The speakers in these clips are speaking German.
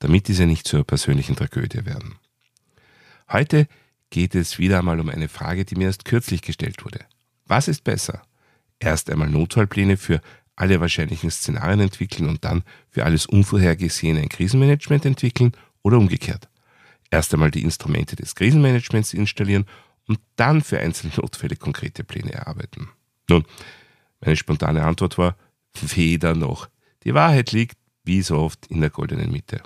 damit diese nicht zur persönlichen Tragödie werden. Heute geht es wieder einmal um eine Frage, die mir erst kürzlich gestellt wurde. Was ist besser? Erst einmal Notfallpläne für alle wahrscheinlichen Szenarien entwickeln und dann für alles Unvorhergesehene ein Krisenmanagement entwickeln oder umgekehrt? Erst einmal die Instrumente des Krisenmanagements installieren und dann für einzelne Notfälle konkrete Pläne erarbeiten. Nun, meine spontane Antwort war weder noch. Die Wahrheit liegt, wie so oft, in der goldenen Mitte.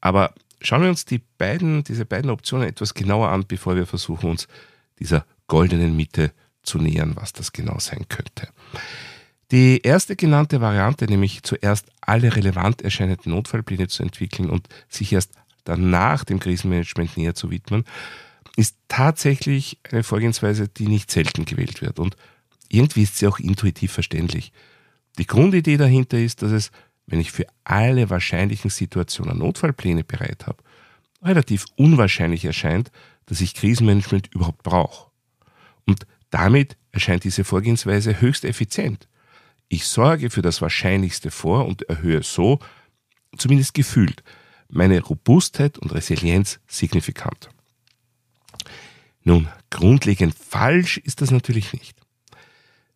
Aber schauen wir uns die beiden, diese beiden Optionen etwas genauer an, bevor wir versuchen, uns dieser goldenen Mitte zu nähern, was das genau sein könnte. Die erste genannte Variante, nämlich zuerst alle relevant erscheinenden Notfallpläne zu entwickeln und sich erst danach dem Krisenmanagement näher zu widmen, ist tatsächlich eine Vorgehensweise, die nicht selten gewählt wird. Und irgendwie ist sie auch intuitiv verständlich. Die Grundidee dahinter ist, dass es wenn ich für alle wahrscheinlichen Situationen Notfallpläne bereit habe, relativ unwahrscheinlich erscheint, dass ich Krisenmanagement überhaupt brauche. Und damit erscheint diese Vorgehensweise höchst effizient. Ich sorge für das Wahrscheinlichste vor und erhöhe so, zumindest gefühlt, meine Robustheit und Resilienz signifikant. Nun, grundlegend falsch ist das natürlich nicht.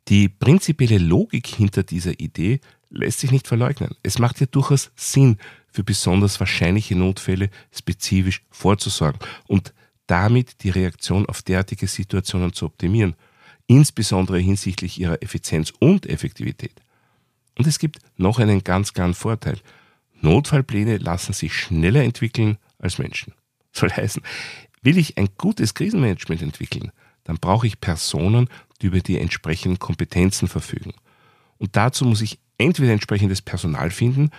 Die prinzipielle Logik hinter dieser Idee lässt sich nicht verleugnen. Es macht ja durchaus Sinn, für besonders wahrscheinliche Notfälle spezifisch vorzusorgen und damit die Reaktion auf derartige Situationen zu optimieren, insbesondere hinsichtlich ihrer Effizienz und Effektivität. Und es gibt noch einen ganz klaren Vorteil. Notfallpläne lassen sich schneller entwickeln als Menschen. Soll heißen, will ich ein gutes Krisenmanagement entwickeln, dann brauche ich Personen, die über die entsprechenden Kompetenzen verfügen. Und dazu muss ich entweder entsprechendes Personal finden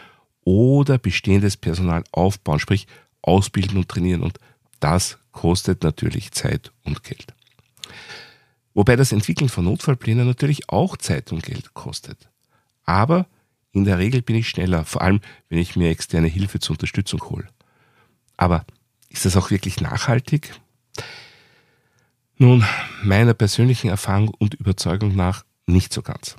oder bestehendes Personal aufbauen, sprich ausbilden und trainieren. Und das kostet natürlich Zeit und Geld. Wobei das Entwickeln von Notfallplänen natürlich auch Zeit und Geld kostet. Aber in der Regel bin ich schneller, vor allem wenn ich mir externe Hilfe zur Unterstützung hole. Aber ist das auch wirklich nachhaltig? Nun, meiner persönlichen Erfahrung und Überzeugung nach nicht so ganz.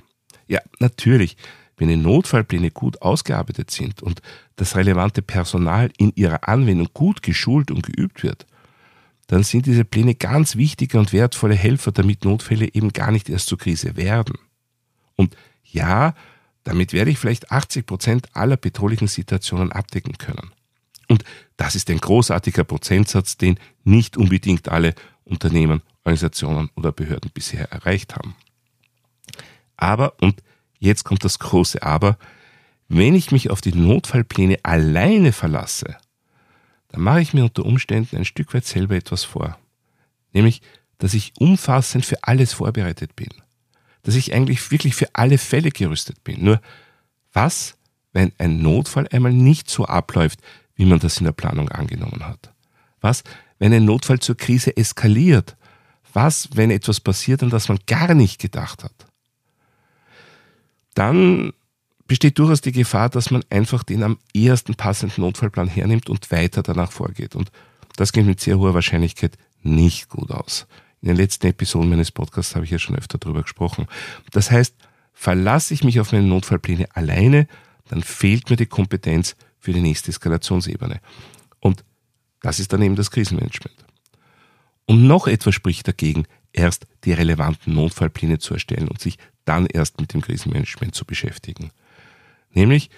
Ja, natürlich wenn die Notfallpläne gut ausgearbeitet sind und das relevante Personal in ihrer Anwendung gut geschult und geübt wird, dann sind diese Pläne ganz wichtige und wertvolle Helfer, damit Notfälle eben gar nicht erst zur Krise werden. Und ja, damit werde ich vielleicht 80 Prozent aller bedrohlichen Situationen abdecken können. Und das ist ein großartiger Prozentsatz, den nicht unbedingt alle Unternehmen, Organisationen oder Behörden bisher erreicht haben. Aber, und Jetzt kommt das große Aber. Wenn ich mich auf die Notfallpläne alleine verlasse, dann mache ich mir unter Umständen ein Stück weit selber etwas vor. Nämlich, dass ich umfassend für alles vorbereitet bin. Dass ich eigentlich wirklich für alle Fälle gerüstet bin. Nur, was, wenn ein Notfall einmal nicht so abläuft, wie man das in der Planung angenommen hat? Was, wenn ein Notfall zur Krise eskaliert? Was, wenn etwas passiert, an das man gar nicht gedacht hat? Dann besteht durchaus die Gefahr, dass man einfach den am ehesten passenden Notfallplan hernimmt und weiter danach vorgeht. Und das geht mit sehr hoher Wahrscheinlichkeit nicht gut aus. In den letzten Episoden meines Podcasts habe ich ja schon öfter darüber gesprochen. Das heißt, verlasse ich mich auf meine Notfallpläne alleine, dann fehlt mir die Kompetenz für die nächste Eskalationsebene. Und das ist dann eben das Krisenmanagement. Und noch etwas spricht dagegen, erst die relevanten Notfallpläne zu erstellen und sich dann erst mit dem Krisenmanagement zu beschäftigen. Nämlich,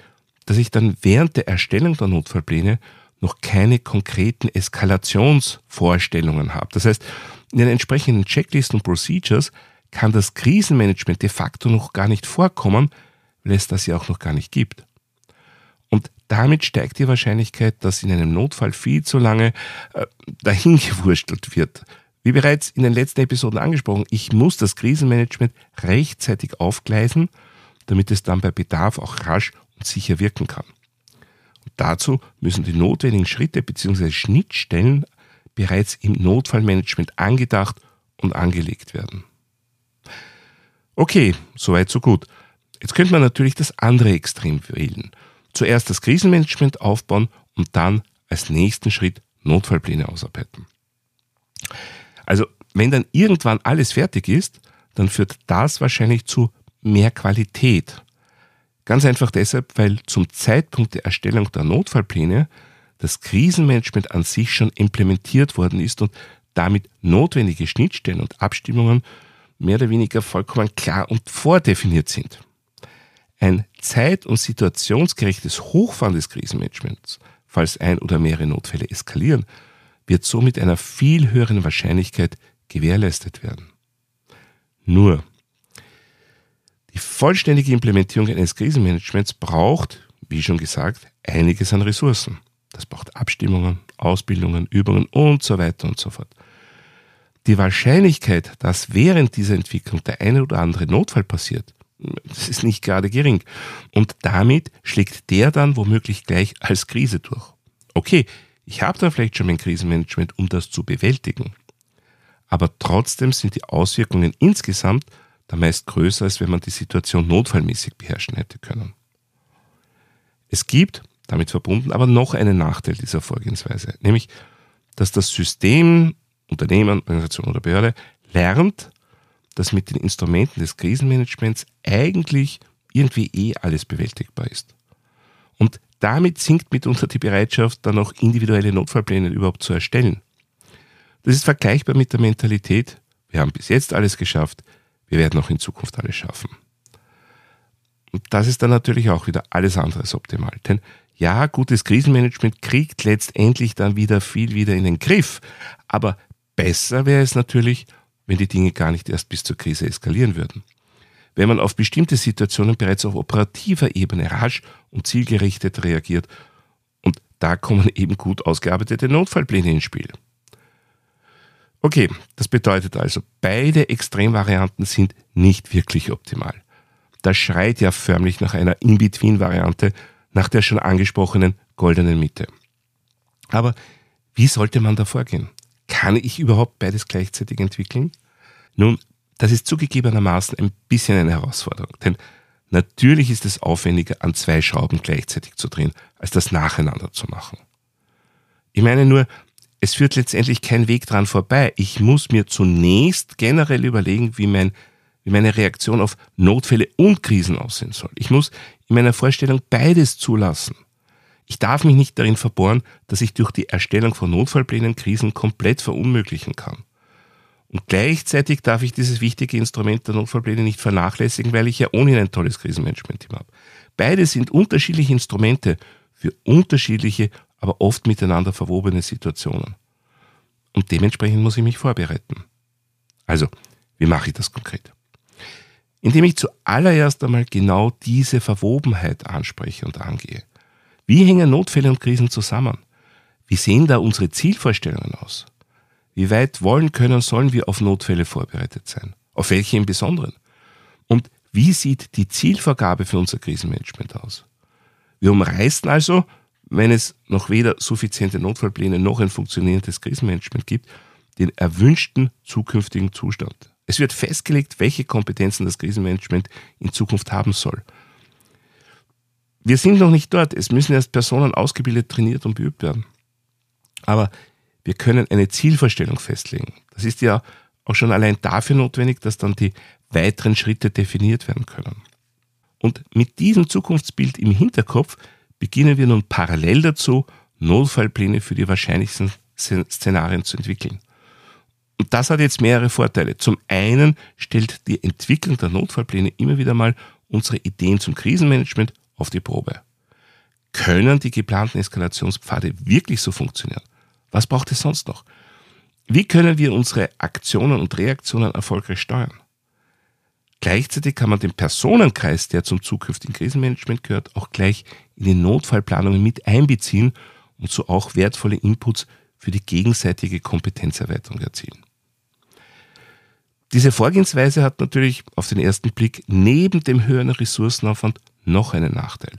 dass ich dann während der Erstellung der Notfallpläne noch keine konkreten Eskalationsvorstellungen habe. Das heißt, in den entsprechenden Checklisten und Procedures kann das Krisenmanagement de facto noch gar nicht vorkommen, weil es das ja auch noch gar nicht gibt. Und damit steigt die Wahrscheinlichkeit, dass in einem Notfall viel zu lange äh, dahingewurstelt wird, wie bereits in den letzten Episoden angesprochen, ich muss das Krisenmanagement rechtzeitig aufgleisen, damit es dann bei Bedarf auch rasch und sicher wirken kann. dazu müssen die notwendigen Schritte bzw. Schnittstellen bereits im Notfallmanagement angedacht und angelegt werden. Okay, soweit so gut. Jetzt könnte man natürlich das andere Extrem wählen. Zuerst das Krisenmanagement aufbauen und dann als nächsten Schritt Notfallpläne ausarbeiten. Also, wenn dann irgendwann alles fertig ist, dann führt das wahrscheinlich zu mehr Qualität. Ganz einfach deshalb, weil zum Zeitpunkt der Erstellung der Notfallpläne das Krisenmanagement an sich schon implementiert worden ist und damit notwendige Schnittstellen und Abstimmungen mehr oder weniger vollkommen klar und vordefiniert sind. Ein zeit- und situationsgerechtes Hochfahren des Krisenmanagements, falls ein oder mehrere Notfälle eskalieren, wird so mit einer viel höheren Wahrscheinlichkeit gewährleistet werden. Nur, die vollständige Implementierung eines Krisenmanagements braucht, wie schon gesagt, einiges an Ressourcen. Das braucht Abstimmungen, Ausbildungen, Übungen und so weiter und so fort. Die Wahrscheinlichkeit, dass während dieser Entwicklung der eine oder andere Notfall passiert, das ist nicht gerade gering. Und damit schlägt der dann womöglich gleich als Krise durch. Okay, ich habe dann vielleicht schon mein Krisenmanagement, um das zu bewältigen. Aber trotzdem sind die Auswirkungen insgesamt da meist größer, als wenn man die Situation notfallmäßig beherrschen hätte können. Es gibt, damit verbunden, aber noch einen Nachteil dieser Vorgehensweise, nämlich, dass das System, Unternehmen, Organisation oder Behörde lernt, dass mit den Instrumenten des Krisenmanagements eigentlich irgendwie eh alles bewältigbar ist. Und damit sinkt mitunter die Bereitschaft, dann auch individuelle Notfallpläne überhaupt zu erstellen. Das ist vergleichbar mit der Mentalität, wir haben bis jetzt alles geschafft, wir werden auch in Zukunft alles schaffen. Und das ist dann natürlich auch wieder alles andere als optimal. Denn ja, gutes Krisenmanagement kriegt letztendlich dann wieder viel wieder in den Griff. Aber besser wäre es natürlich, wenn die Dinge gar nicht erst bis zur Krise eskalieren würden. Wenn man auf bestimmte Situationen bereits auf operativer Ebene rasch und zielgerichtet reagiert. Und da kommen eben gut ausgearbeitete Notfallpläne ins Spiel. Okay, das bedeutet also, beide Extremvarianten sind nicht wirklich optimal. Das schreit ja förmlich nach einer In-Between-Variante, nach der schon angesprochenen goldenen Mitte. Aber wie sollte man da vorgehen? Kann ich überhaupt beides gleichzeitig entwickeln? Nun, das ist zugegebenermaßen ein bisschen eine Herausforderung, denn natürlich ist es aufwendiger, an zwei Schrauben gleichzeitig zu drehen, als das nacheinander zu machen. Ich meine nur, es führt letztendlich kein Weg dran vorbei. Ich muss mir zunächst generell überlegen, wie, mein, wie meine Reaktion auf Notfälle und Krisen aussehen soll. Ich muss in meiner Vorstellung beides zulassen. Ich darf mich nicht darin verbohren, dass ich durch die Erstellung von Notfallplänen Krisen komplett verunmöglichen kann. Und gleichzeitig darf ich dieses wichtige Instrument der Notfallpläne nicht vernachlässigen, weil ich ja ohnehin ein tolles Krisenmanagement-Team habe. Beide sind unterschiedliche Instrumente für unterschiedliche aber oft miteinander verwobene Situationen. Und dementsprechend muss ich mich vorbereiten. Also, wie mache ich das konkret? Indem ich zuallererst einmal genau diese Verwobenheit anspreche und angehe. Wie hängen Notfälle und Krisen zusammen? Wie sehen da unsere Zielvorstellungen aus? Wie weit wollen, können, sollen wir auf Notfälle vorbereitet sein? Auf welche im Besonderen? Und wie sieht die Zielvorgabe für unser Krisenmanagement aus? Wir umreißen also wenn es noch weder suffiziente Notfallpläne noch ein funktionierendes Krisenmanagement gibt, den erwünschten zukünftigen Zustand. Es wird festgelegt, welche Kompetenzen das Krisenmanagement in Zukunft haben soll. Wir sind noch nicht dort. Es müssen erst Personen ausgebildet, trainiert und beübt werden. Aber wir können eine Zielvorstellung festlegen. Das ist ja auch schon allein dafür notwendig, dass dann die weiteren Schritte definiert werden können. Und mit diesem Zukunftsbild im Hinterkopf beginnen wir nun parallel dazu, Notfallpläne für die wahrscheinlichsten Szenarien zu entwickeln. Und das hat jetzt mehrere Vorteile. Zum einen stellt die Entwicklung der Notfallpläne immer wieder mal unsere Ideen zum Krisenmanagement auf die Probe. Können die geplanten Eskalationspfade wirklich so funktionieren? Was braucht es sonst noch? Wie können wir unsere Aktionen und Reaktionen erfolgreich steuern? Gleichzeitig kann man den Personenkreis, der zum zukünftigen Krisenmanagement gehört, auch gleich in die Notfallplanungen mit einbeziehen und so auch wertvolle Inputs für die gegenseitige Kompetenzerweiterung erzielen. Diese Vorgehensweise hat natürlich auf den ersten Blick neben dem höheren Ressourcenaufwand noch einen Nachteil.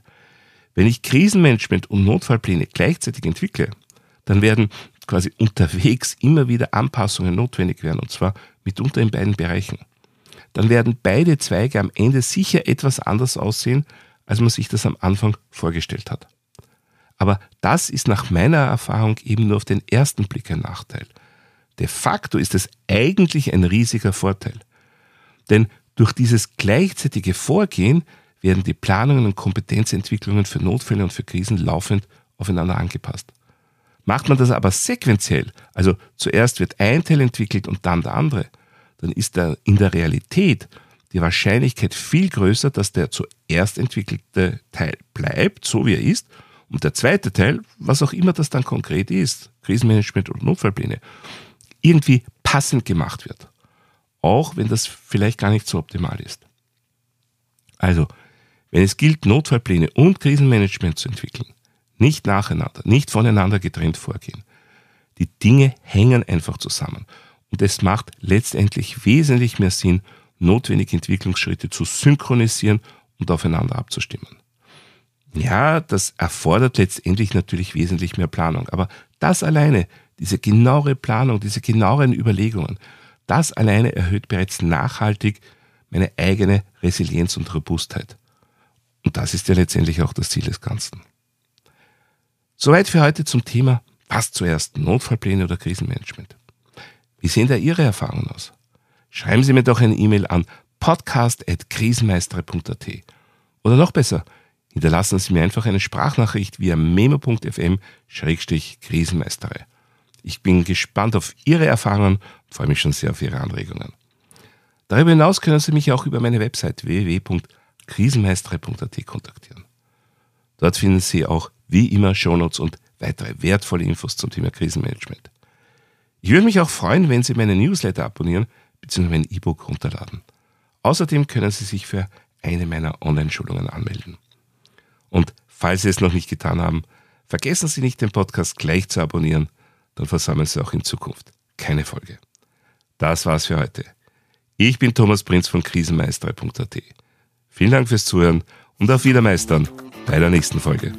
Wenn ich Krisenmanagement und Notfallpläne gleichzeitig entwickle, dann werden quasi unterwegs immer wieder Anpassungen notwendig werden, und zwar mitunter in beiden Bereichen. Dann werden beide Zweige am Ende sicher etwas anders aussehen, als man sich das am Anfang vorgestellt hat. Aber das ist nach meiner Erfahrung eben nur auf den ersten Blick ein Nachteil. De facto ist es eigentlich ein riesiger Vorteil. Denn durch dieses gleichzeitige Vorgehen werden die Planungen und Kompetenzentwicklungen für Notfälle und für Krisen laufend aufeinander angepasst. Macht man das aber sequenziell, also zuerst wird ein Teil entwickelt und dann der andere, dann ist da in der Realität die Wahrscheinlichkeit viel größer, dass der zuerst entwickelte Teil bleibt, so wie er ist, und der zweite Teil, was auch immer das dann konkret ist, Krisenmanagement und Notfallpläne, irgendwie passend gemacht wird. Auch wenn das vielleicht gar nicht so optimal ist. Also, wenn es gilt, Notfallpläne und Krisenmanagement zu entwickeln, nicht nacheinander, nicht voneinander getrennt vorgehen. Die Dinge hängen einfach zusammen. Und es macht letztendlich wesentlich mehr Sinn, notwendige Entwicklungsschritte zu synchronisieren und aufeinander abzustimmen. Ja, das erfordert letztendlich natürlich wesentlich mehr Planung. Aber das alleine, diese genauere Planung, diese genaueren Überlegungen, das alleine erhöht bereits nachhaltig meine eigene Resilienz und Robustheit. Und das ist ja letztendlich auch das Ziel des Ganzen. Soweit für heute zum Thema, was zuerst, Notfallpläne oder Krisenmanagement. Wie sehen da Ihre Erfahrungen aus? Schreiben Sie mir doch eine E-Mail an podcast.krisenmeistere.at. Oder noch besser, hinterlassen Sie mir einfach eine Sprachnachricht via memo.fm-krisenmeistere. Ich bin gespannt auf Ihre Erfahrungen und freue mich schon sehr auf Ihre Anregungen. Darüber hinaus können Sie mich auch über meine Website www.krisenmeistere.at kontaktieren. Dort finden Sie auch wie immer Shownotes und weitere wertvolle Infos zum Thema Krisenmanagement. Ich würde mich auch freuen, wenn Sie meine Newsletter abonnieren bzw. mein E-Book runterladen. Außerdem können Sie sich für eine meiner Online-Schulungen anmelden. Und falls Sie es noch nicht getan haben, vergessen Sie nicht, den Podcast gleich zu abonnieren, dann versammeln Sie auch in Zukunft keine Folge. Das war's für heute. Ich bin Thomas Prinz von krisenmeister.at. Vielen Dank fürs Zuhören und auf Wiedermeistern bei der nächsten Folge.